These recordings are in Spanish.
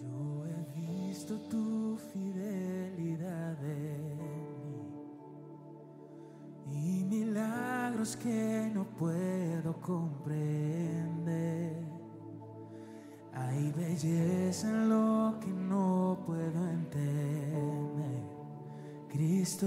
Yo he visto tu fidelidad en mí y milagros que no puedo comprender. Hay belleza en lo que no puedo entender. Cristo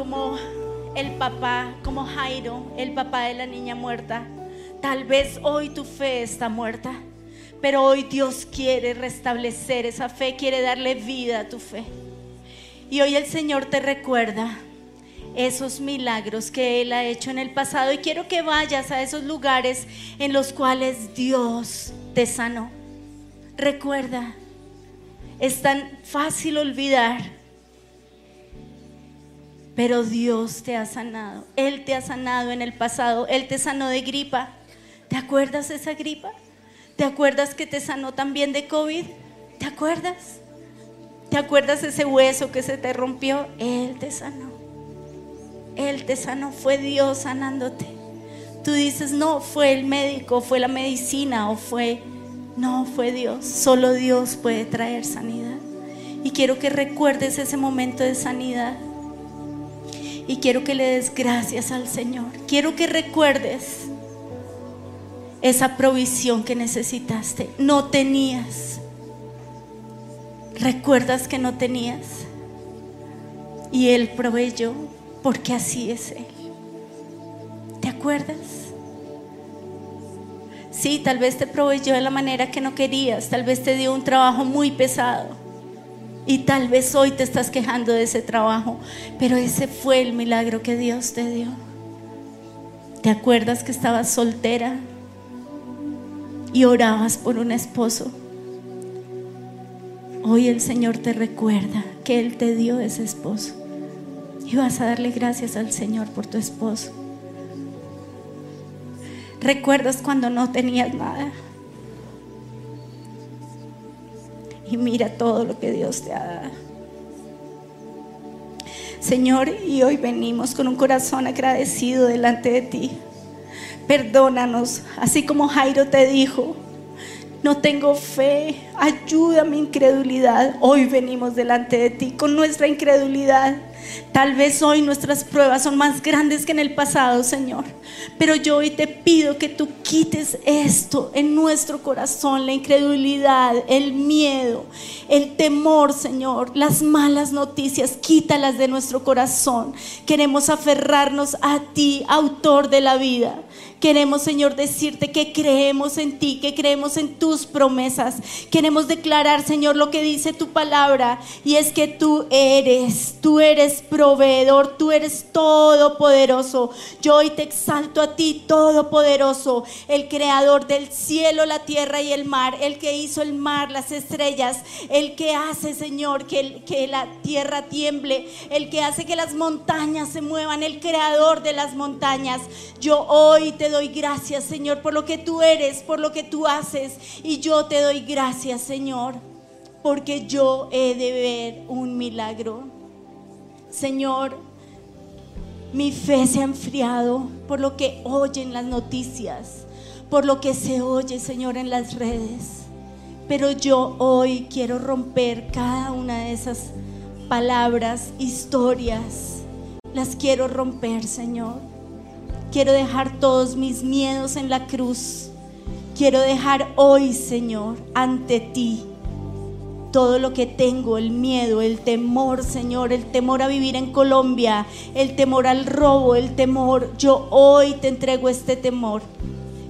como el papá, como Jairo, el papá de la niña muerta. Tal vez hoy tu fe está muerta, pero hoy Dios quiere restablecer esa fe, quiere darle vida a tu fe. Y hoy el Señor te recuerda esos milagros que Él ha hecho en el pasado y quiero que vayas a esos lugares en los cuales Dios te sanó. Recuerda, es tan fácil olvidar pero Dios te ha sanado. Él te ha sanado en el pasado. Él te sanó de gripa. ¿Te acuerdas de esa gripa? ¿Te acuerdas que te sanó también de COVID? ¿Te acuerdas? ¿Te acuerdas ese hueso que se te rompió? Él te sanó. Él te sanó. Fue Dios sanándote. Tú dices, no, fue el médico, fue la medicina o fue no, fue Dios. Solo Dios puede traer sanidad. Y quiero que recuerdes ese momento de sanidad. Y quiero que le des gracias al Señor. Quiero que recuerdes esa provisión que necesitaste. No tenías. ¿Recuerdas que no tenías? Y Él proveyó porque así es Él. ¿Te acuerdas? Sí, tal vez te proveyó de la manera que no querías, tal vez te dio un trabajo muy pesado y tal vez hoy te estás quejando de ese trabajo, pero ese fue el milagro que Dios te dio. ¿Te acuerdas que estabas soltera y orabas por un esposo? Hoy el Señor te recuerda que Él te dio ese esposo y vas a darle gracias al Señor por tu esposo. ¿Recuerdas cuando no tenías nada? Y mira todo lo que Dios te ha dado. Señor, y hoy venimos con un corazón agradecido delante de ti. Perdónanos, así como Jairo te dijo, no tengo fe, ayuda mi incredulidad. Hoy venimos delante de ti con nuestra incredulidad. Tal vez hoy nuestras pruebas son más grandes que en el pasado, Señor. Pero yo hoy te pido que tú quites esto en nuestro corazón, la incredulidad, el miedo, el temor, Señor, las malas noticias, quítalas de nuestro corazón. Queremos aferrarnos a ti, autor de la vida. Queremos, Señor, decirte que creemos en ti, que creemos en tus promesas. Queremos declarar, Señor, lo que dice tu palabra y es que tú eres, tú eres proveedor, tú eres todopoderoso. Yo hoy te exalto a ti, todopoderoso, el creador del cielo, la tierra y el mar, el que hizo el mar, las estrellas, el que hace, Señor, que, que la tierra tiemble, el que hace que las montañas se muevan, el creador de las montañas. Yo hoy te doy gracias, Señor, por lo que tú eres, por lo que tú haces. Y yo te doy gracias, Señor, porque yo he de ver un milagro. Señor, mi fe se ha enfriado por lo que oyen las noticias, por lo que se oye, Señor, en las redes. Pero yo hoy quiero romper cada una de esas palabras, historias. Las quiero romper, Señor. Quiero dejar todos mis miedos en la cruz. Quiero dejar hoy, Señor, ante ti todo lo que tengo, el miedo, el temor, Señor, el temor a vivir en Colombia, el temor al robo, el temor. Yo hoy te entrego este temor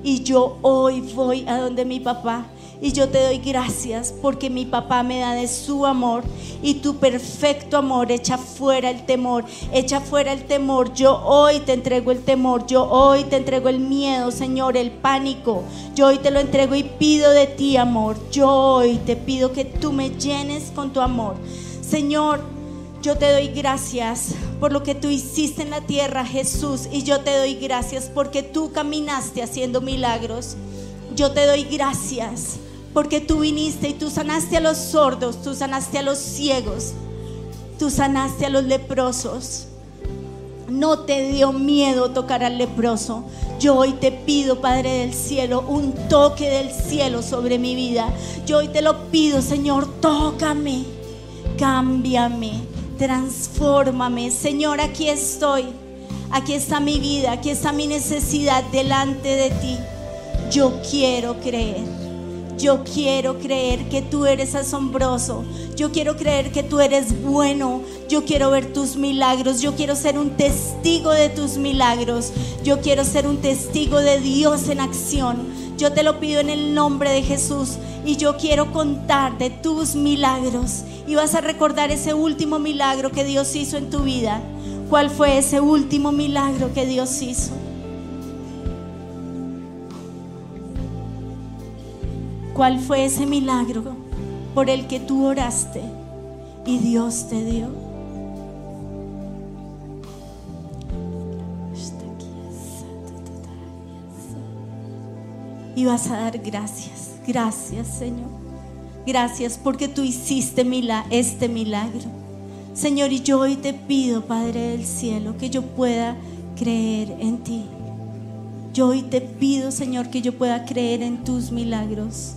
y yo hoy voy a donde mi papá y yo te doy gracias porque mi papá me da de su amor y tu perfecto amor echa fuera el temor, echa fuera el temor. Yo hoy te entrego el temor, yo hoy te entrego el miedo, Señor, el pánico. Yo hoy te lo entrego y pido de ti amor. Yo hoy te pido que tú me llenes con tu amor. Señor, yo te doy gracias por lo que tú hiciste en la tierra, Jesús, y yo te doy gracias porque tú caminaste haciendo milagros. Yo te doy gracias porque tú viniste y tú sanaste a los sordos, tú sanaste a los ciegos, tú sanaste a los leprosos. No te dio miedo tocar al leproso. Yo hoy te pido, Padre del cielo, un toque del cielo sobre mi vida. Yo hoy te lo pido, Señor, tócame, cámbiame, transfórmame. Señor, aquí estoy. Aquí está mi vida, aquí está mi necesidad delante de ti. Yo quiero creer. Yo quiero creer que tú eres asombroso. Yo quiero creer que tú eres bueno. Yo quiero ver tus milagros. Yo quiero ser un testigo de tus milagros. Yo quiero ser un testigo de Dios en acción. Yo te lo pido en el nombre de Jesús. Y yo quiero contar de tus milagros. Y vas a recordar ese último milagro que Dios hizo en tu vida. ¿Cuál fue ese último milagro que Dios hizo? ¿Cuál fue ese milagro por el que tú oraste y Dios te dio? Y vas a dar gracias, gracias Señor. Gracias porque tú hiciste este milagro. Señor, y yo hoy te pido, Padre del cielo, que yo pueda creer en ti. Yo hoy te pido, Señor, que yo pueda creer en tus milagros.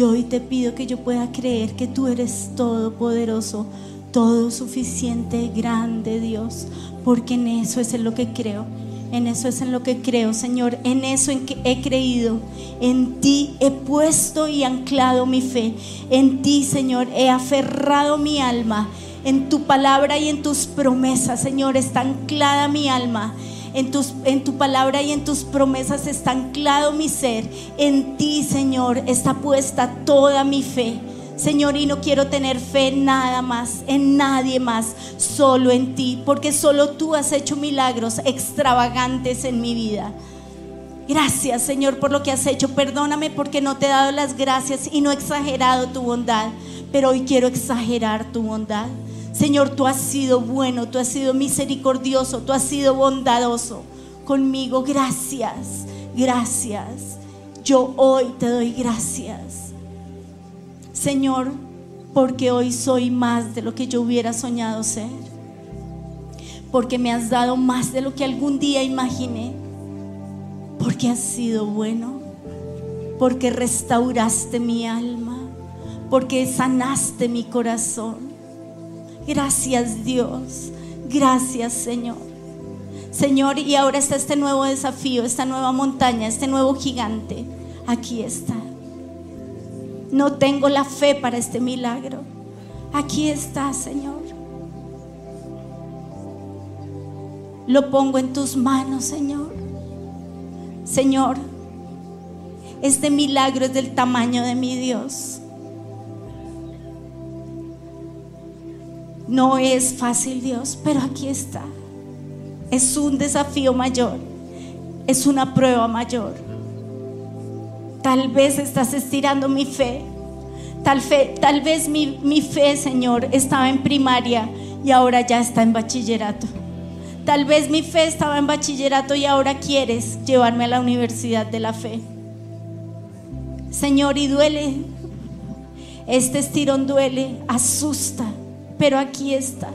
Yo hoy te pido que yo pueda creer que tú eres todopoderoso, todo suficiente, grande Dios, porque en eso es en lo que creo. En eso es en lo que creo, Señor. En eso en que he creído. En ti he puesto y anclado mi fe. En ti, Señor, he aferrado mi alma. En tu palabra y en tus promesas, Señor, está anclada mi alma. En, tus, en tu palabra y en tus promesas está anclado mi ser. En ti, Señor, está puesta toda mi fe. Señor, y no quiero tener fe en nada más, en nadie más, solo en ti, porque solo tú has hecho milagros extravagantes en mi vida. Gracias, Señor, por lo que has hecho. Perdóname porque no te he dado las gracias y no he exagerado tu bondad, pero hoy quiero exagerar tu bondad. Señor, tú has sido bueno, tú has sido misericordioso, tú has sido bondadoso conmigo. Gracias, gracias. Yo hoy te doy gracias. Señor, porque hoy soy más de lo que yo hubiera soñado ser. Porque me has dado más de lo que algún día imaginé. Porque has sido bueno. Porque restauraste mi alma. Porque sanaste mi corazón Gracias Dios. Gracias Señor. Señor, y ahora está este nuevo desafío, esta nueva montaña, este nuevo gigante. Aquí está. No tengo la fe para este milagro. Aquí está, Señor. Lo pongo en tus manos, Señor. Señor, este milagro es del tamaño de mi Dios. No es fácil, Dios, pero aquí está. Es un desafío mayor. Es una prueba mayor. Tal vez estás estirando mi fe. Tal, fe, tal vez mi, mi fe, Señor, estaba en primaria y ahora ya está en bachillerato. Tal vez mi fe estaba en bachillerato y ahora quieres llevarme a la universidad de la fe. Señor, y duele. Este estirón duele, asusta pero aquí está.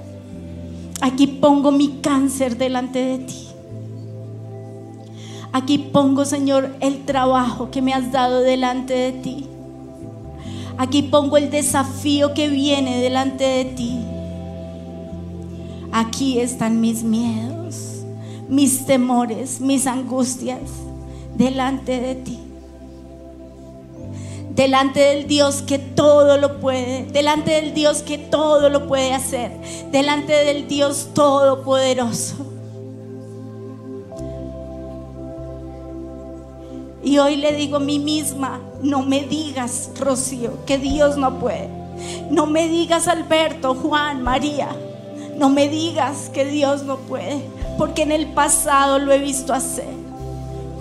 Aquí pongo mi cáncer delante de ti. Aquí pongo, Señor, el trabajo que me has dado delante de ti. Aquí pongo el desafío que viene delante de ti. Aquí están mis miedos, mis temores, mis angustias delante de ti delante del Dios que todo lo puede, delante del Dios que todo lo puede hacer, delante del Dios todopoderoso. Y hoy le digo a mí misma, no me digas, Rocío, que Dios no puede. No me digas, Alberto, Juan, María, no me digas que Dios no puede, porque en el pasado lo he visto hacer.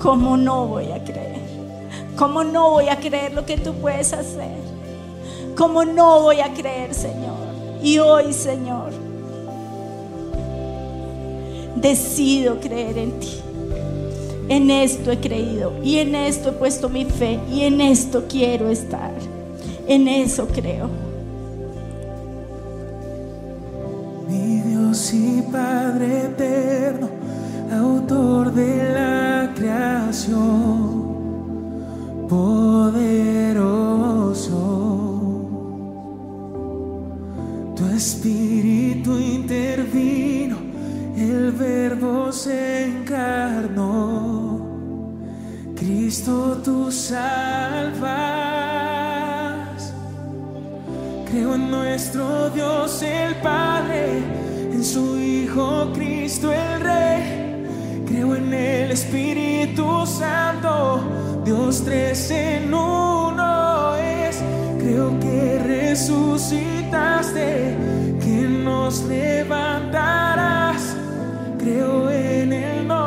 ¿Cómo no voy a creer? ¿Cómo no voy a creer lo que tú puedes hacer? ¿Cómo no voy a creer, Señor? Y hoy, Señor, decido creer en ti. En esto he creído y en esto he puesto mi fe y en esto quiero estar. En eso creo. Mi Dios y Padre eterno, autor de la creación nuestro Dios el Padre, en su Hijo Cristo el Rey. Espíritu Santo, Dios tres en uno es. Creo que resucitaste, que nos levantarás. Creo en el nombre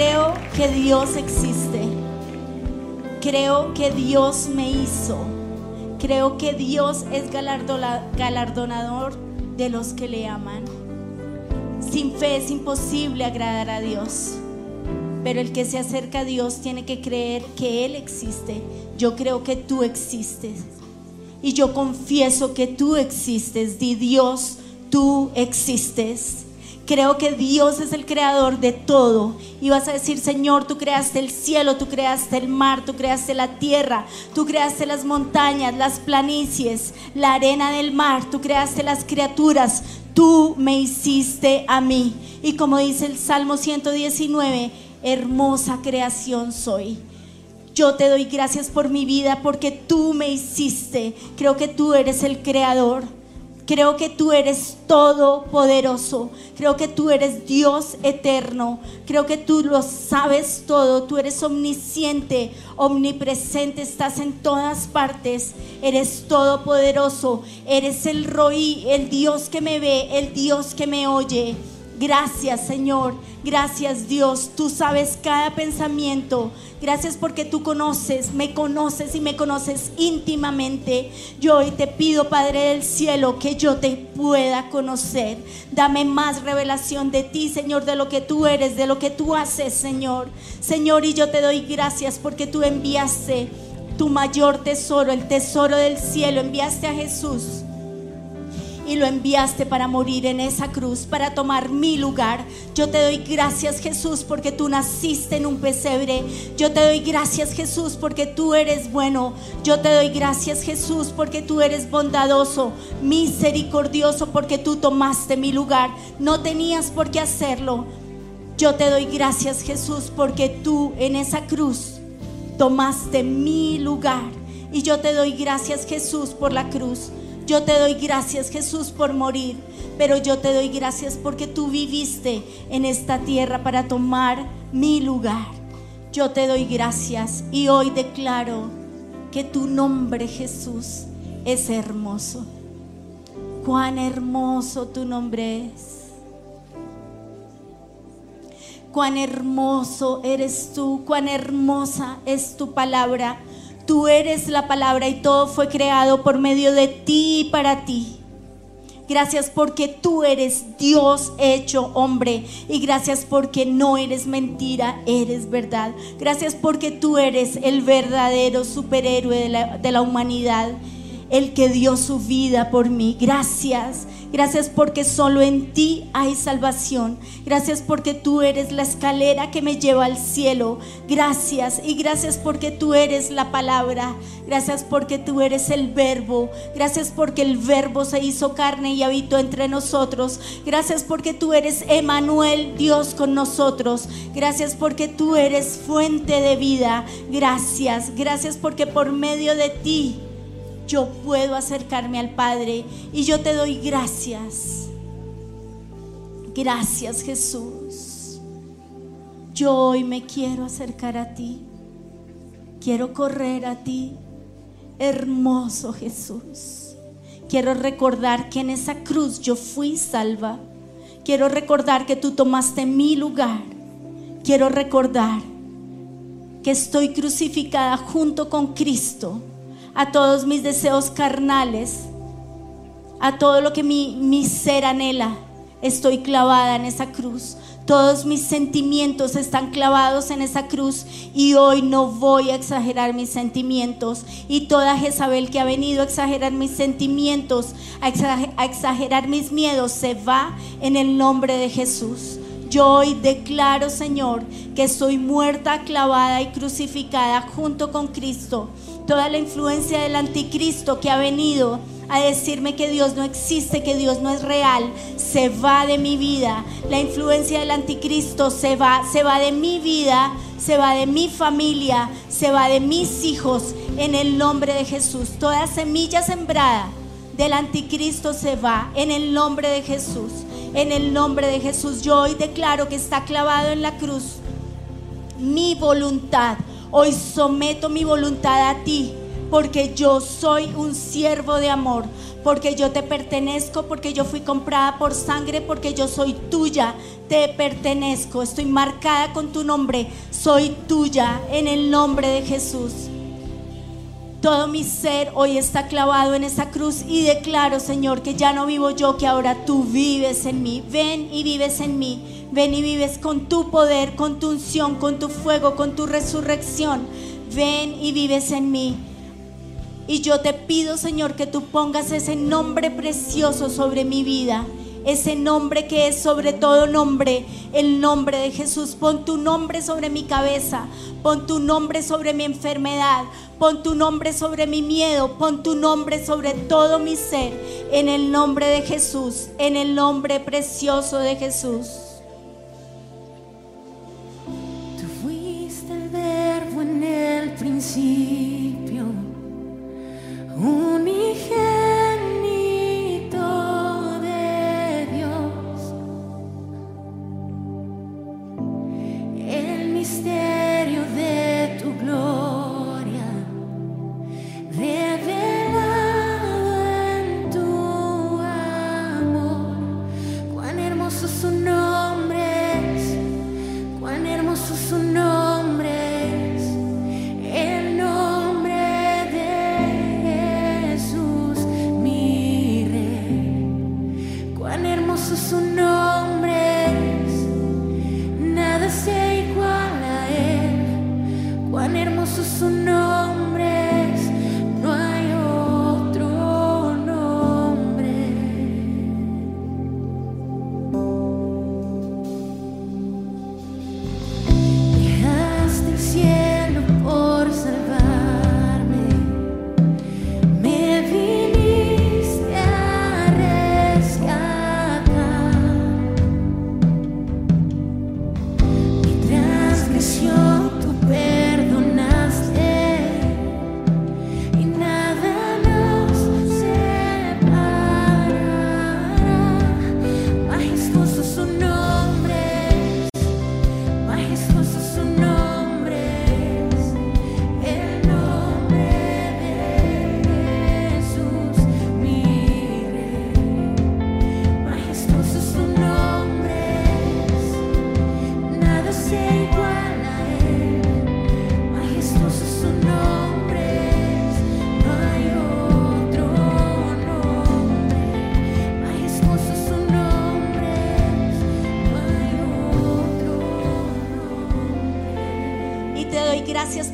creo que Dios existe. Creo que Dios me hizo. Creo que Dios es galardonador de los que le aman. Sin fe es imposible agradar a Dios. Pero el que se acerca a Dios tiene que creer que Él existe. Yo creo que tú existes. Y yo confieso que tú existes. Di Dios, tú existes. Creo que Dios es el creador de todo. Y vas a decir, Señor, tú creaste el cielo, tú creaste el mar, tú creaste la tierra, tú creaste las montañas, las planicies, la arena del mar, tú creaste las criaturas, tú me hiciste a mí. Y como dice el Salmo 119, hermosa creación soy. Yo te doy gracias por mi vida porque tú me hiciste. Creo que tú eres el creador. Creo que tú eres todopoderoso. Creo que tú eres Dios eterno. Creo que tú lo sabes todo. Tú eres omnisciente, omnipresente. Estás en todas partes. Eres todopoderoso. Eres el Roí, el Dios que me ve, el Dios que me oye. Gracias Señor, gracias Dios, tú sabes cada pensamiento. Gracias porque tú conoces, me conoces y me conoces íntimamente. Yo hoy te pido, Padre del Cielo, que yo te pueda conocer. Dame más revelación de ti, Señor, de lo que tú eres, de lo que tú haces, Señor. Señor, y yo te doy gracias porque tú enviaste tu mayor tesoro, el tesoro del cielo, enviaste a Jesús y lo enviaste para morir en esa cruz, para tomar mi lugar. Yo te doy gracias Jesús porque tú naciste en un pesebre. Yo te doy gracias Jesús porque tú eres bueno. Yo te doy gracias Jesús porque tú eres bondadoso, misericordioso porque tú tomaste mi lugar. No tenías por qué hacerlo. Yo te doy gracias Jesús porque tú en esa cruz tomaste mi lugar. Y yo te doy gracias Jesús por la cruz. Yo te doy gracias Jesús por morir, pero yo te doy gracias porque tú viviste en esta tierra para tomar mi lugar. Yo te doy gracias y hoy declaro que tu nombre Jesús es hermoso. Cuán hermoso tu nombre es. Cuán hermoso eres tú, cuán hermosa es tu palabra. Tú eres la palabra y todo fue creado por medio de ti y para ti. Gracias porque tú eres Dios hecho hombre. Y gracias porque no eres mentira, eres verdad. Gracias porque tú eres el verdadero superhéroe de la, de la humanidad. El que dio su vida por mí. Gracias. Gracias porque solo en ti hay salvación. Gracias porque tú eres la escalera que me lleva al cielo. Gracias. Y gracias porque tú eres la palabra. Gracias porque tú eres el verbo. Gracias porque el verbo se hizo carne y habitó entre nosotros. Gracias porque tú eres Emanuel, Dios con nosotros. Gracias porque tú eres fuente de vida. Gracias. Gracias porque por medio de ti yo puedo acercarme al Padre y yo te doy gracias. Gracias Jesús. Yo hoy me quiero acercar a ti. Quiero correr a ti. Hermoso Jesús. Quiero recordar que en esa cruz yo fui salva. Quiero recordar que tú tomaste mi lugar. Quiero recordar que estoy crucificada junto con Cristo a todos mis deseos carnales, a todo lo que mi, mi ser anhela. Estoy clavada en esa cruz. Todos mis sentimientos están clavados en esa cruz y hoy no voy a exagerar mis sentimientos. Y toda Jezabel que ha venido a exagerar mis sentimientos, a exager- a exagerar mis miedos, se va en el nombre de Jesús. Yo hoy declaro, Señor, que soy muerta, clavada y crucificada junto con Cristo. Toda la influencia del anticristo que ha venido a decirme que Dios no existe, que Dios no es real, se va de mi vida. La influencia del anticristo se va, se va de mi vida, se va de mi familia, se va de mis hijos en el nombre de Jesús. Toda semilla sembrada del anticristo se va en el nombre de Jesús. En el nombre de Jesús yo hoy declaro que está clavado en la cruz mi voluntad. Hoy someto mi voluntad a ti porque yo soy un siervo de amor, porque yo te pertenezco, porque yo fui comprada por sangre, porque yo soy tuya, te pertenezco, estoy marcada con tu nombre, soy tuya en el nombre de Jesús. Todo mi ser hoy está clavado en esa cruz y declaro, Señor, que ya no vivo yo, que ahora tú vives en mí. Ven y vives en mí. Ven y vives con tu poder, con tu unción, con tu fuego, con tu resurrección. Ven y vives en mí. Y yo te pido, Señor, que tú pongas ese nombre precioso sobre mi vida. Ese nombre que es sobre todo nombre, el nombre de Jesús. Pon tu nombre sobre mi cabeza, pon tu nombre sobre mi enfermedad, pon tu nombre sobre mi miedo, pon tu nombre sobre todo mi ser. En el nombre de Jesús, en el nombre precioso de Jesús. En el principio,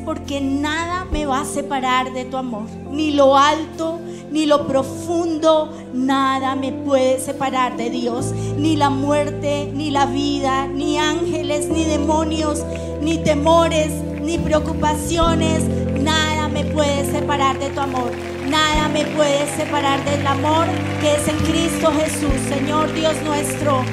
porque nada me va a separar de tu amor, ni lo alto, ni lo profundo, nada me puede separar de Dios, ni la muerte, ni la vida, ni ángeles, ni demonios, ni temores, ni preocupaciones, nada me puede separar de tu amor. Nada me puede separar del amor que es en Cristo Jesús, Señor Dios nuestro.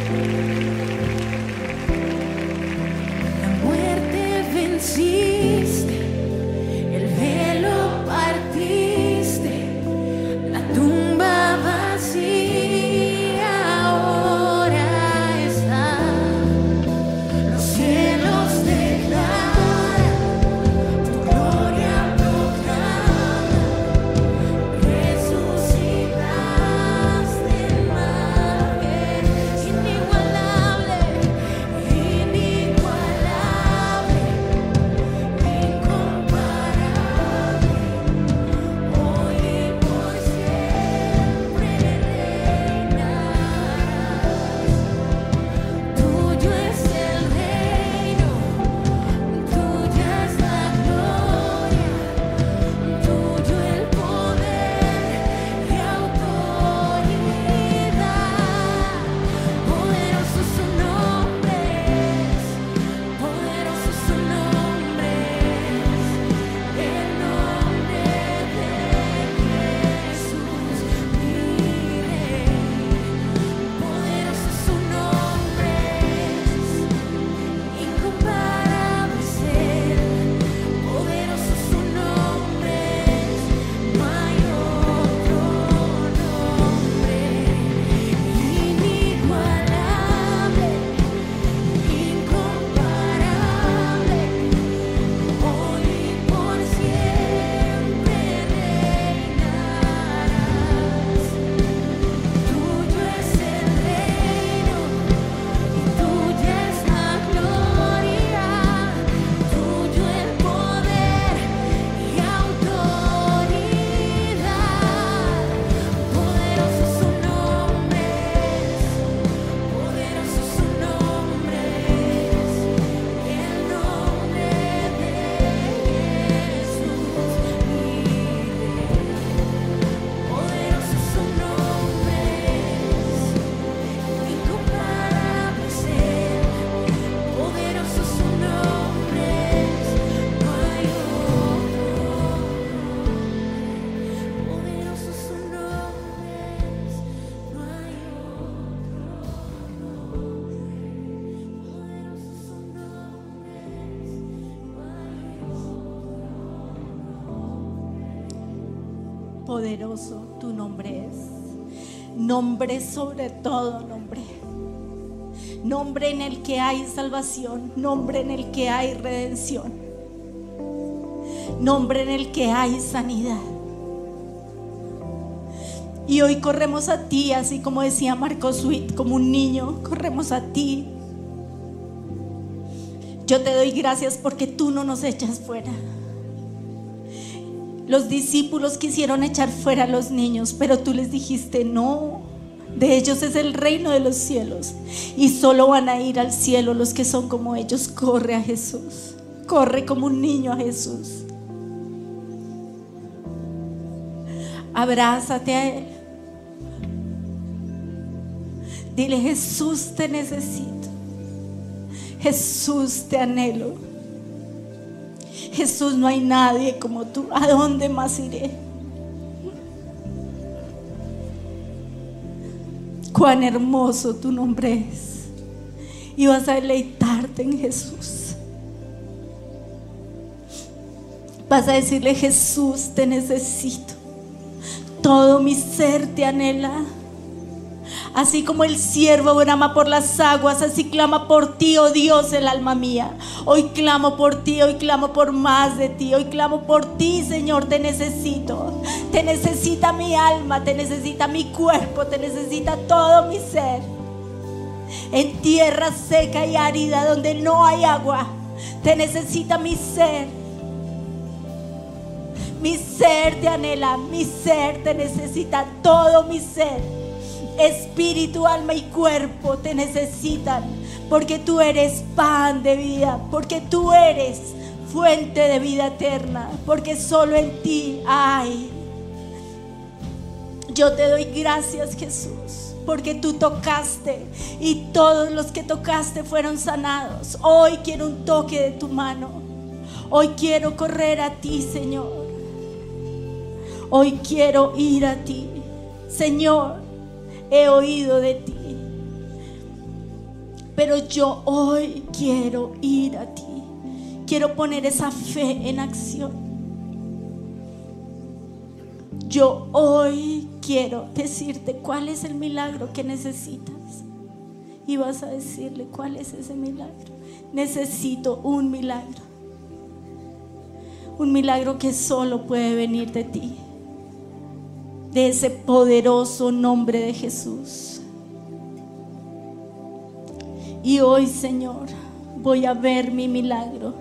Tu nombre es. Nombre sobre todo nombre. Nombre en el que hay salvación. Nombre en el que hay redención. Nombre en el que hay sanidad. Y hoy corremos a ti, así como decía Marcos Witt, como un niño, corremos a ti. Yo te doy gracias porque tú no nos echas fuera. Los discípulos quisieron echar fuera a los niños, pero tú les dijiste, no, de ellos es el reino de los cielos. Y solo van a ir al cielo los que son como ellos. Corre a Jesús, corre como un niño a Jesús. Abrázate a Él. Dile, Jesús te necesito. Jesús te anhelo. Jesús, no hay nadie como tú. ¿A dónde más iré? Cuán hermoso tu nombre es. Y vas a deleitarte en Jesús. Vas a decirle, Jesús, te necesito. Todo mi ser te anhela. Así como el siervo brama por las aguas, así clama por ti, oh Dios, el alma mía. Hoy clamo por ti, hoy clamo por más de ti, hoy clamo por ti, Señor, te necesito. Te necesita mi alma, te necesita mi cuerpo, te necesita todo mi ser. En tierra seca y árida donde no hay agua, te necesita mi ser. Mi ser te anhela, mi ser te necesita, todo mi ser. Espíritu, alma y cuerpo te necesitan, porque tú eres pan de vida, porque tú eres fuente de vida eterna, porque solo en ti hay. Yo te doy gracias Jesús, porque tú tocaste y todos los que tocaste fueron sanados. Hoy quiero un toque de tu mano. Hoy quiero correr a ti, Señor. Hoy quiero ir a ti. Señor, he oído de ti. Pero yo hoy quiero ir a ti. Quiero poner esa fe en acción. Yo hoy quiero decirte cuál es el milagro que necesitas. Y vas a decirle cuál es ese milagro. Necesito un milagro. Un milagro que solo puede venir de ti. De ese poderoso nombre de Jesús. Y hoy, Señor, voy a ver mi milagro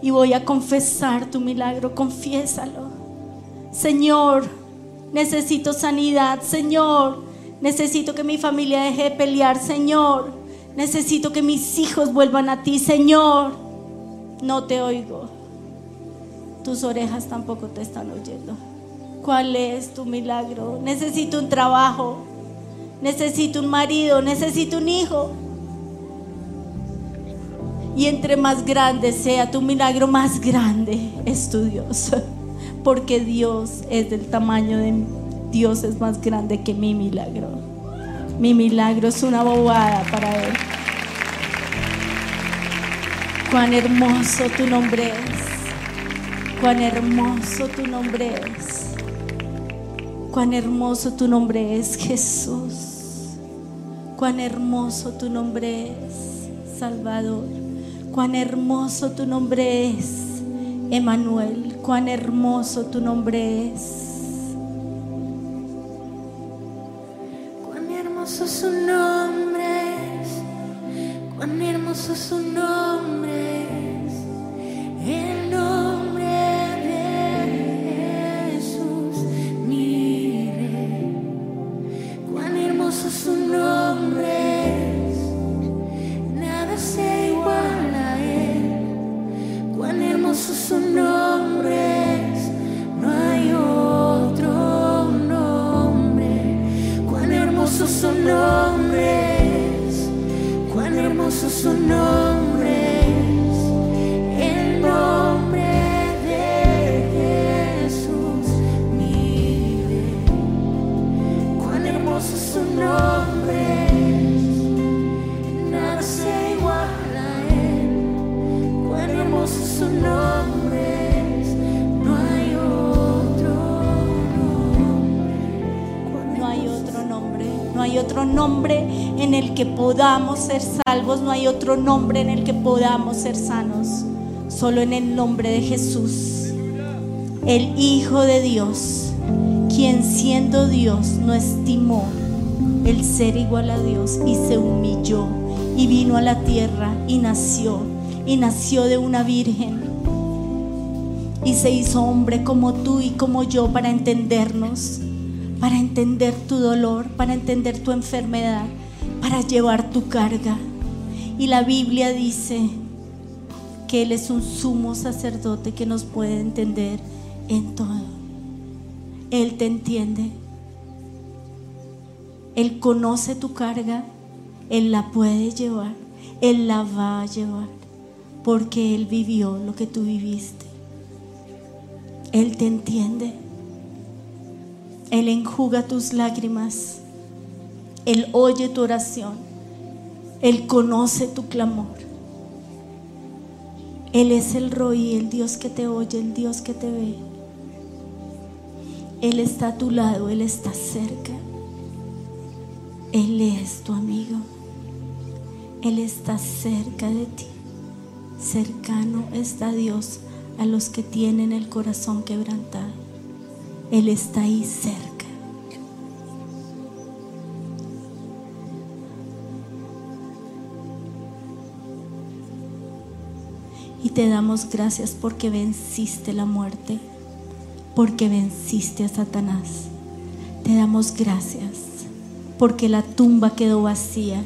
y voy a confesar tu milagro. Confiésalo. Señor, necesito sanidad. Señor, necesito que mi familia deje de pelear. Señor, necesito que mis hijos vuelvan a ti. Señor, no te oigo. Tus orejas tampoco te están oyendo. ¿Cuál es tu milagro? Necesito un trabajo. Necesito un marido. Necesito un hijo. Y entre más grande sea tu milagro, más grande es tu Dios. Porque Dios es del tamaño de Dios es más grande que mi milagro. Mi milagro es una bobada para Él. Cuán hermoso tu nombre es. Cuán hermoso tu nombre es. Cuán hermoso tu nombre es, Jesús. Cuán hermoso tu nombre es, Salvador. Cuán hermoso tu nombre es, Emanuel. Cuán hermoso tu nombre es. Cuán hermoso su nombre es, cuán hermoso su nombre cuán hermoso su nombre es, el nombre de Jesús, mi rey. Cuán hermoso su nombre es, nada se iguala a él. Cuán hermoso su nombre es, no hay otro nombre. No hay otro nombre, en el que podamos ser salvos, no hay otro nombre en el que podamos ser sanos, solo en el nombre de Jesús, el Hijo de Dios, quien siendo Dios no estimó el ser igual a Dios y se humilló y vino a la tierra y nació, y nació de una virgen y se hizo hombre como tú y como yo para entendernos, para entender tu dolor, para entender tu enfermedad, para llevar tu carga. Y la Biblia dice que Él es un sumo sacerdote que nos puede entender en todo. Él te entiende. Él conoce tu carga. Él la puede llevar. Él la va a llevar. Porque Él vivió lo que tú viviste. Él te entiende. Él enjuga tus lágrimas. Él oye tu oración. Él conoce tu clamor. Él es el Roí, el Dios que te oye, el Dios que te ve. Él está a tu lado, Él está cerca. Él es tu amigo. Él está cerca de ti. Cercano está Dios a los que tienen el corazón quebrantado. Él está ahí cerca. Te damos gracias porque venciste la muerte, porque venciste a Satanás. Te damos gracias porque la tumba quedó vacía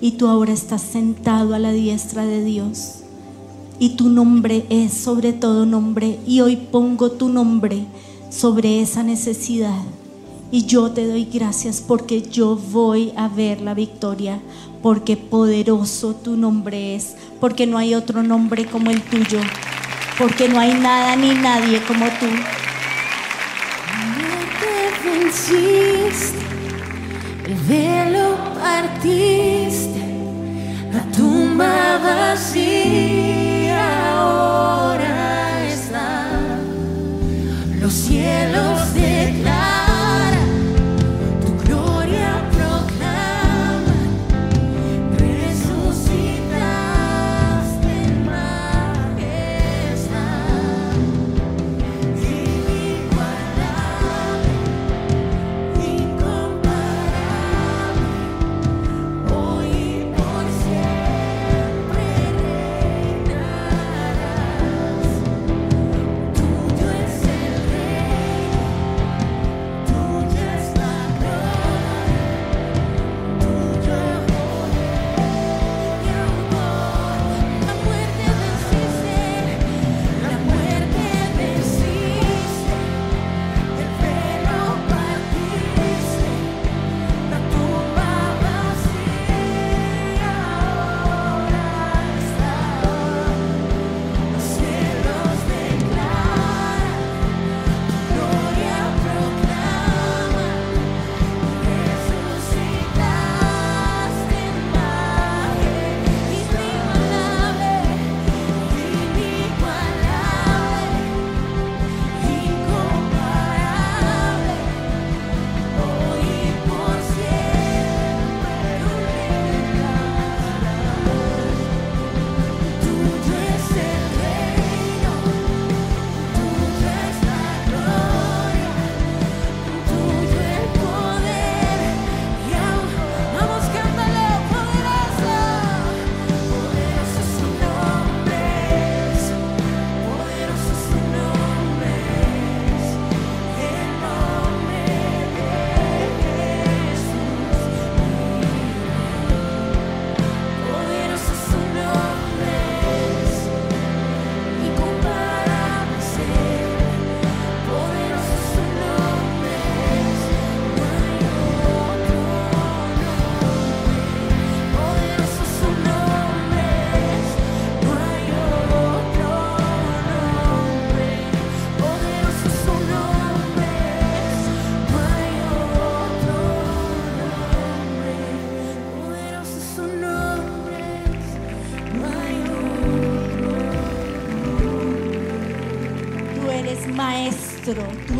y tú ahora estás sentado a la diestra de Dios y tu nombre es sobre todo nombre y hoy pongo tu nombre sobre esa necesidad. Y yo te doy gracias porque yo voy a ver la victoria, porque poderoso tu nombre es, porque no hay otro nombre como el tuyo, porque no hay nada ni nadie como tú. Te venciste, el velo partiste, la tumba vacía ahora está. Los cielos declaran,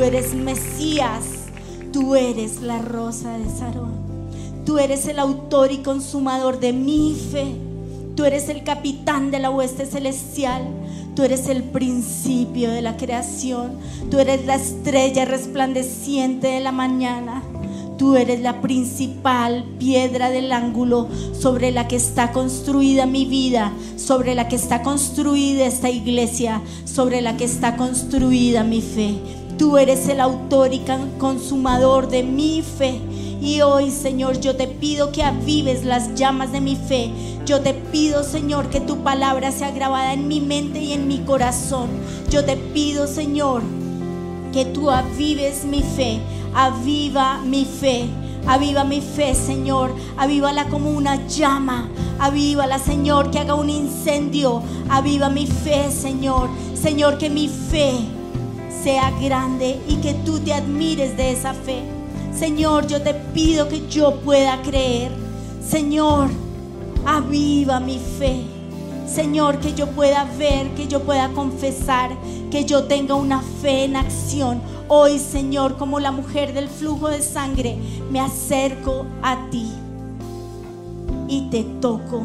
tú eres Mesías, tú eres la rosa de Sarón. Tú eres el autor y consumador de mi fe. Tú eres el capitán de la hueste celestial. Tú eres el principio de la creación. Tú eres la estrella resplandeciente de la mañana. Tú eres la principal piedra del ángulo sobre la que está construida mi vida, sobre la que está construida esta iglesia, sobre la que está construida mi fe. Tú eres el autor y consumador de mi fe. Y hoy, Señor, yo te pido que avives las llamas de mi fe. Yo te pido, Señor, que tu palabra sea grabada en mi mente y en mi corazón. Yo te pido, Señor, que tú avives mi fe, aviva mi fe, aviva mi fe, Señor, avívala como una llama, avívala, Señor, que haga un incendio, aviva mi fe, Señor, Señor, que mi fe sea grande y que tú te admires de esa fe. Señor, yo te pido que yo pueda creer. Señor, aviva mi fe. Señor, que yo pueda ver, que yo pueda confesar, que yo tenga una fe en acción. Hoy, Señor, como la mujer del flujo de sangre, me acerco a ti y te toco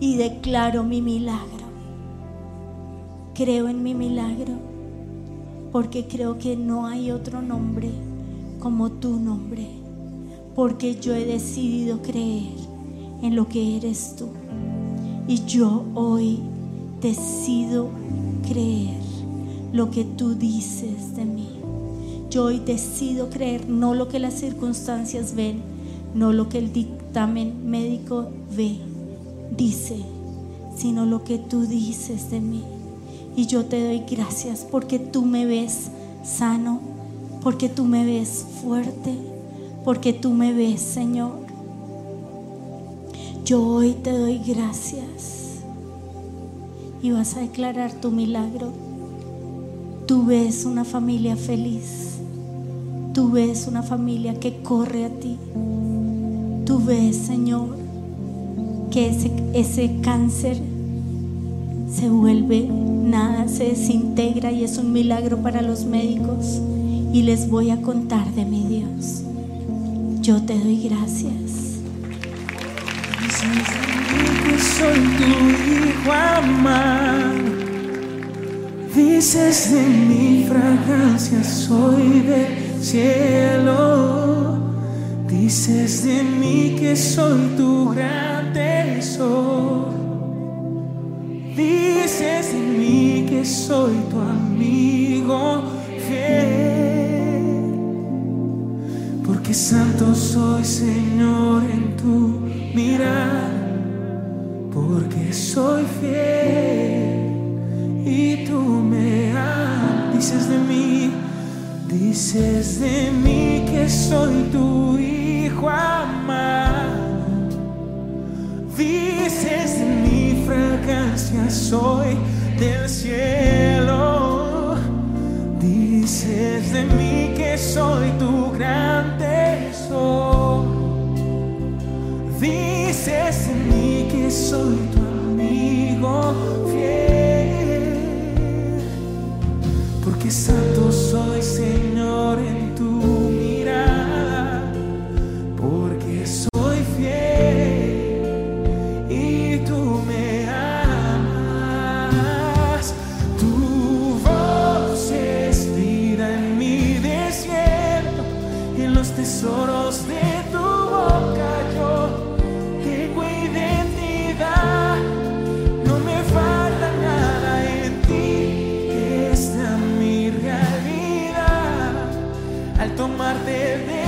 y declaro mi milagro. Creo en mi milagro porque creo que no hay otro nombre como tu nombre, porque yo he decidido creer en lo que eres tú. Y yo hoy decido creer lo que tú dices de mí. Yo hoy decido creer no lo que las circunstancias ven, no lo que el dictamen médico ve, dice, sino lo que tú dices de mí. Y yo te doy gracias porque tú me ves sano, porque tú me ves fuerte, porque tú me ves, Señor. Yo hoy te doy gracias y vas a declarar tu milagro. Tú ves una familia feliz. Tú ves una familia que corre a ti. Tú ves, Señor, que ese, ese cáncer se vuelve nada, se desintegra y es un milagro para los médicos. Y les voy a contar de mi Dios. Yo te doy gracias. Dices de mí que soy tu hijo amado. Dices de mi fragancia soy del cielo. Dices de mí que soy tu gran tesoro. Dices de mí que soy tu amigo fiel. Porque santo soy, Señor, en tu mirada. Porque soy fiel y tú me amas. Dices de mí, dices de mí que soy tu hijo amado. Dices de mi fragancia soy del cielo. Dices de mí que soy tu gran tesoro. Dices de mí que soy tu amigo fiel. Porque santo soy, en los tesoros de tu boca yo tengo identidad. No me falta nada en ti, esta mi realidad. Al tomarte de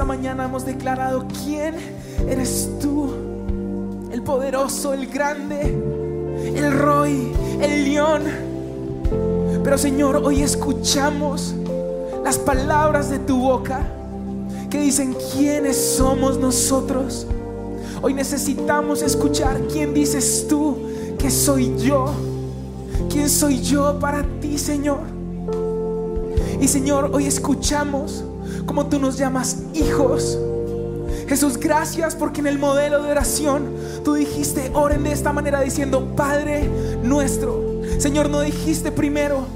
esta mañana hemos declarado quién eres tú. El poderoso, el grande, el Roy, el león. Pero Señor, hoy escuchamos las palabras de tu boca que dicen quiénes somos nosotros. Hoy necesitamos escuchar quién dices tú que soy yo. ¿Quién soy yo para ti, Señor? Y Señor, hoy escuchamos como tú nos llamas hijos. Jesús, gracias porque en el modelo de oración tú dijiste, oren de esta manera diciendo, Padre nuestro. Señor, no dijiste primero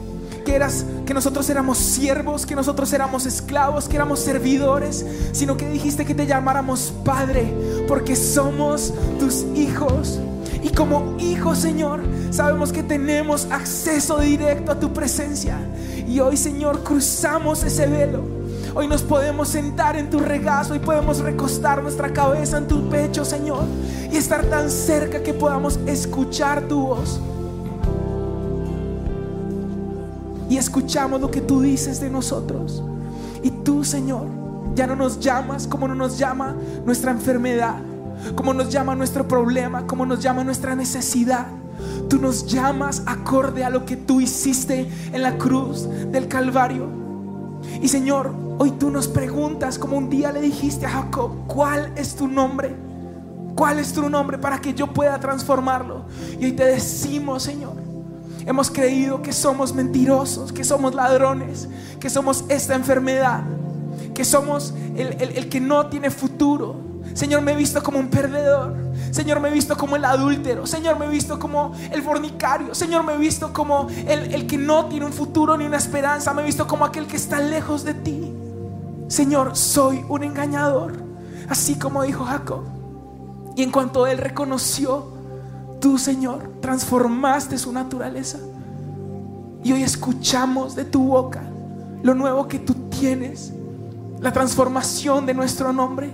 que eras que nosotros éramos siervos, que nosotros éramos esclavos, que éramos servidores, sino que dijiste que te llamáramos Padre, porque somos tus hijos. Y como hijos, Señor, sabemos que tenemos acceso directo a tu presencia. Y hoy, Señor, cruzamos ese velo. Hoy nos podemos sentar en tu regazo y podemos recostar nuestra cabeza en tu pecho, Señor, y estar tan cerca que podamos escuchar tu voz. Y escuchamos lo que tú dices de nosotros. Y tú, Señor, ya no nos llamas como no nos llama nuestra enfermedad, como nos llama nuestro problema, como nos llama nuestra necesidad. Tú nos llamas acorde a lo que tú hiciste en la cruz del Calvario. Y Señor, hoy tú nos preguntas, como un día le dijiste a Jacob, ¿cuál es tu nombre? ¿Cuál es tu nombre para que yo pueda transformarlo? Y hoy te decimos, Señor, hemos creído que somos mentirosos, que somos ladrones, que somos esta enfermedad, que somos el, el- el que no tiene futuro. Señor, me he visto como un perdedor. Señor, me he visto como el adúltero. Señor, me he visto como el fornicario. Señor, me he visto como el, el que no tiene un futuro ni una esperanza. Me he visto como aquel que está lejos de ti. Señor, soy un engañador. Así como dijo Jacob. Y en cuanto él reconoció, tú, Señor, transformaste su naturaleza. Y hoy escuchamos de tu boca lo nuevo que tú tienes, la transformación de nuestro nombre.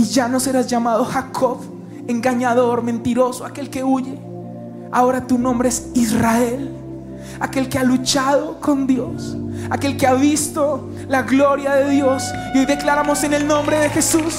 Y ya no serás llamado Jacob, engañador, mentiroso, aquel que huye. Ahora tu nombre es Israel, aquel que ha luchado con Dios, aquel que ha visto la gloria de Dios. Y hoy declaramos en el nombre de Jesús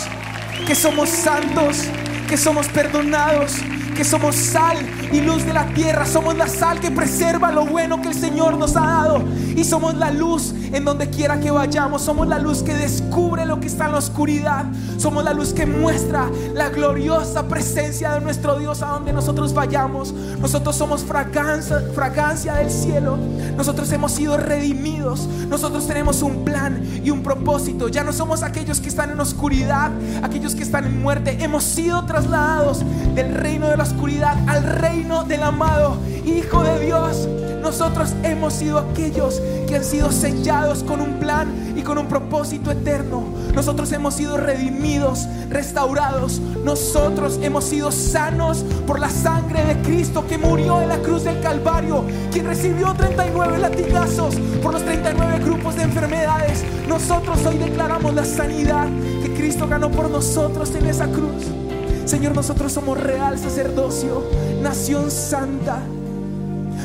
que somos santos, que somos perdonados, que somos sal y luz de la tierra. Somos la sal que preserva lo bueno que el Señor nos ha dado. Y somos la luz en donde quiera que vayamos. Somos la luz que descubre lo que está en la oscuridad. Somos la luz que muestra la gloriosa presencia de nuestro Dios a donde nosotros vayamos. Nosotros somos fragancia, fragancia del cielo. Nosotros hemos sido redimidos. Nosotros tenemos un plan y un propósito. Ya no somos aquellos que están en oscuridad, aquellos que están en muerte. Hemos sido trasladados del reino de la oscuridad al del amado Hijo de Dios. Nosotros hemos sido aquellos que han sido sellados con un plan y con un propósito eterno. Nosotros hemos sido redimidos, restaurados. Nosotros hemos sido sanos por la sangre de Cristo que murió en la cruz del Calvario, quien recibió 39 latigazos por los 39 grupos de enfermedades. Nosotros hoy declaramos la sanidad que Cristo ganó por nosotros en esa cruz. Señor, nosotros somos real sacerdocio, nación santa,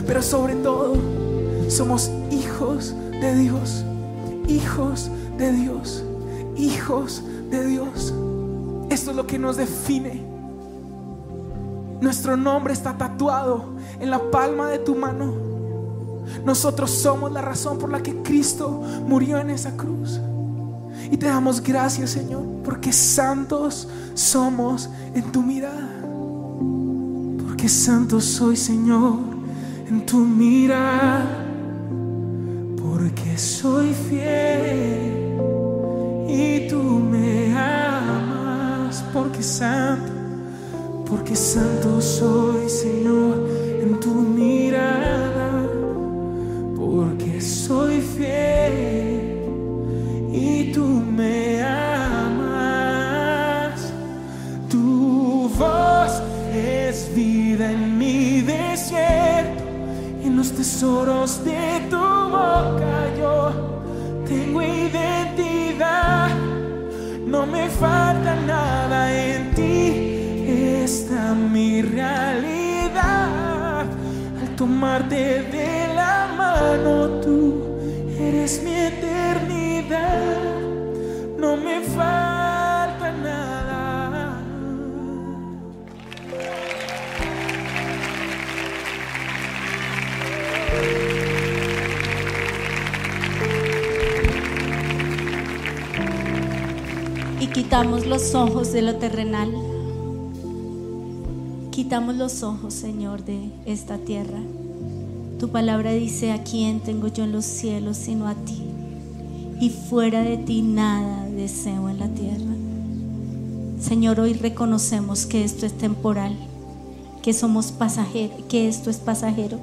pero sobre todo somos hijos de Dios, hijos de Dios, hijos de Dios. Esto es lo que nos define. Nuestro nombre está tatuado en la palma de tu mano. Nosotros somos la razón por la que Cristo murió en esa cruz. Y te damos gracias, Señor, porque santos somos en tu mirada. Porque santo soy, Señor, en tu mirada. Porque soy fiel y tú me amas. Porque santo, porque santo soy, Señor, en tu mirada. Porque soy fiel quitamos los ojos de lo terrenal. Quitamos los ojos, Señor, de esta tierra. Tu palabra dice, ¿a quién tengo yo en los cielos sino a ti? Y fuera de ti nada deseo en la tierra. Señor, hoy reconocemos que esto es temporal, que somos pasajeros, que esto es pasajero.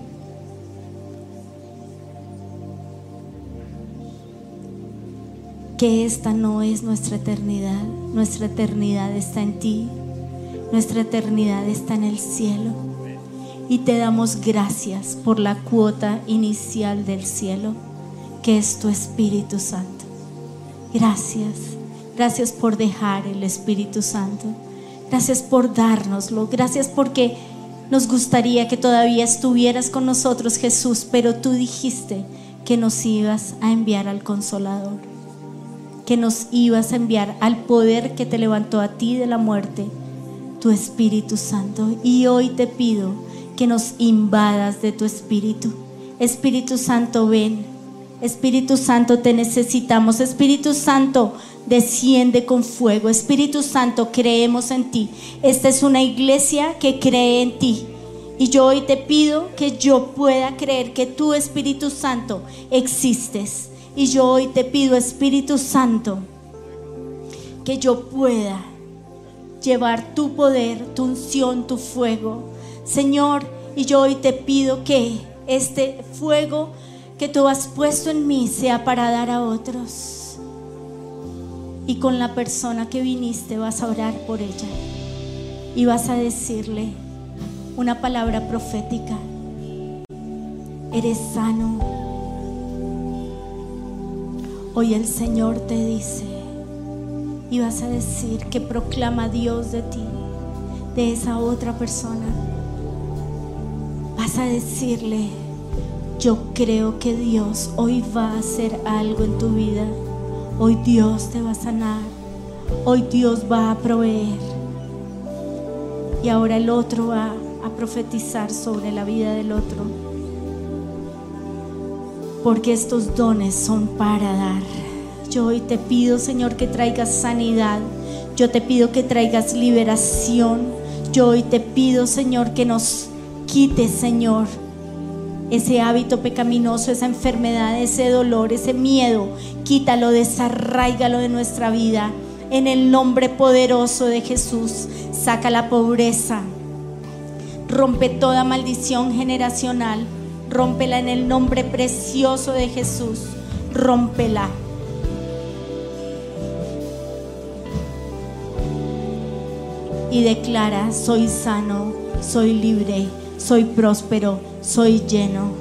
Que esta no es nuestra eternidad, nuestra eternidad está en ti, nuestra eternidad está en el cielo. Y te damos gracias por la cuota inicial del cielo, que es tu Espíritu Santo. Gracias, gracias por dejar el Espíritu Santo, gracias por dárnoslo, gracias porque nos gustaría que todavía estuvieras con nosotros Jesús, pero tú dijiste que nos ibas a enviar al consolador que nos ibas a enviar al poder que te levantó a ti de la muerte, tu Espíritu Santo. Y hoy te pido que nos invadas de tu Espíritu. Espíritu Santo, ven. Espíritu Santo, te necesitamos. Espíritu Santo, desciende con fuego. Espíritu Santo, creemos en ti. Esta es una iglesia que cree en ti. Y yo hoy te pido que yo pueda creer que tú, Espíritu Santo, existes. Y yo hoy te pido, Espíritu Santo, que yo pueda llevar tu poder, tu unción, tu fuego. Señor, y yo hoy te pido que este fuego que tú has puesto en mí sea para dar a otros. Y con la persona que viniste vas a orar por ella. Y vas a decirle una palabra profética. Eres sano. Hoy el Señor te dice, y vas a decir que proclama Dios de ti, de esa otra persona. Vas a decirle, yo creo que Dios hoy va a hacer algo en tu vida. Hoy Dios te va a sanar. Hoy Dios va a proveer. Y ahora el otro va a profetizar sobre la vida del otro. Porque estos dones son para dar. Yo hoy te pido, Señor, que traigas sanidad. Yo te pido que traigas liberación. Yo hoy te pido, Señor, que nos quites, Señor, ese hábito pecaminoso, esa enfermedad, ese dolor, ese miedo. Quítalo, desarráigalo de nuestra vida. En el nombre poderoso de Jesús, saca la pobreza. Rompe toda maldición generacional. Rómpela en el nombre precioso de Jesús. Rómpela. y declara, soy sano, soy libre, soy próspero, soy lleno.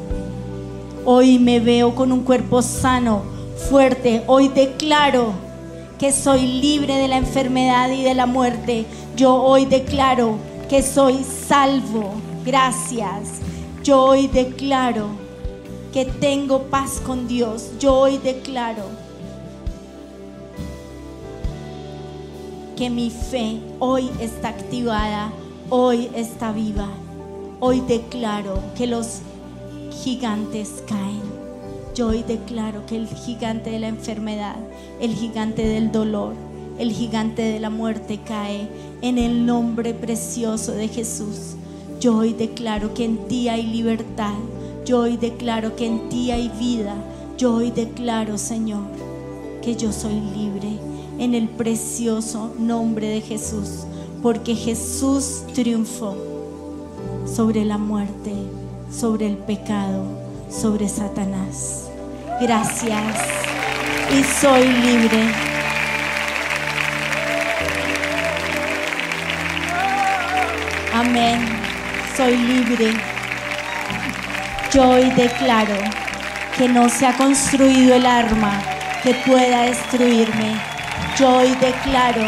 Hoy me veo con un cuerpo sano, fuerte. Hoy declaro que soy libre de la enfermedad y de la muerte. Yo hoy declaro que soy salvo. Gracias. Yo hoy declaro que tengo paz con Dios. Yo hoy declaro que mi fe hoy está activada, hoy está viva. Hoy declaro que los gigantes caen. Yo hoy declaro que el gigante de la enfermedad, el gigante del dolor, el gigante de la muerte cae en el nombre precioso de Jesús. Yo hoy declaro que en ti hay libertad. Yo hoy declaro que en ti hay vida. Yo hoy declaro, Señor, que yo soy libre en el precioso nombre de Jesús, porque Jesús triunfó sobre la muerte, sobre el pecado, sobre Satanás. Gracias y soy libre. Amén. Soy libre. Yo hoy declaro que no se ha construido el arma que pueda destruirme. Yo hoy declaro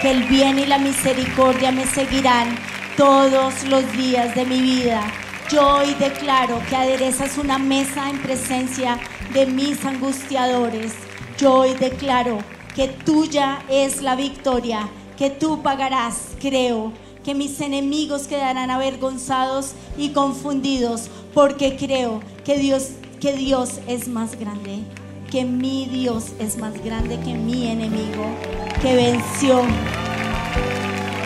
que el bien y la misericordia me seguirán todos los días de mi vida. Yo hoy declaro que aderezas una mesa en presencia de mis angustiadores. Yo hoy declaro que tuya es la victoria, que tú pagarás, creo, que mis enemigos quedarán avergonzados y confundidos, porque creo que Dios, que Dios es más grande, que mi Dios es más grande que mi enemigo, que venció.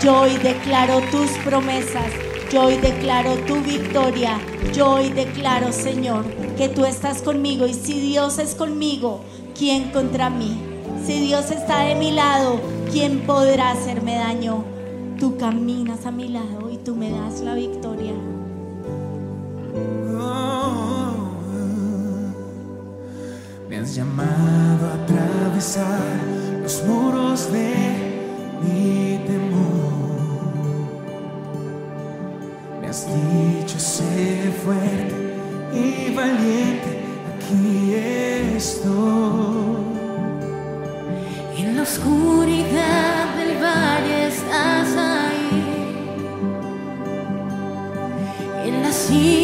Yo hoy declaro tus promesas. Yo hoy declaro tu victoria. Yo hoy declaro, Señor, que tú estás conmigo. Y si Dios es conmigo, ¿quién contra mí? Si Dios está de mi lado, ¿quién podrá hacerme daño? Tú caminas a mi lado y tú me das la victoria. Me has llamado a atravesar los muros de mi temor. Me has dicho sé fuerte y valiente, aquí estoy. En la oscuridad En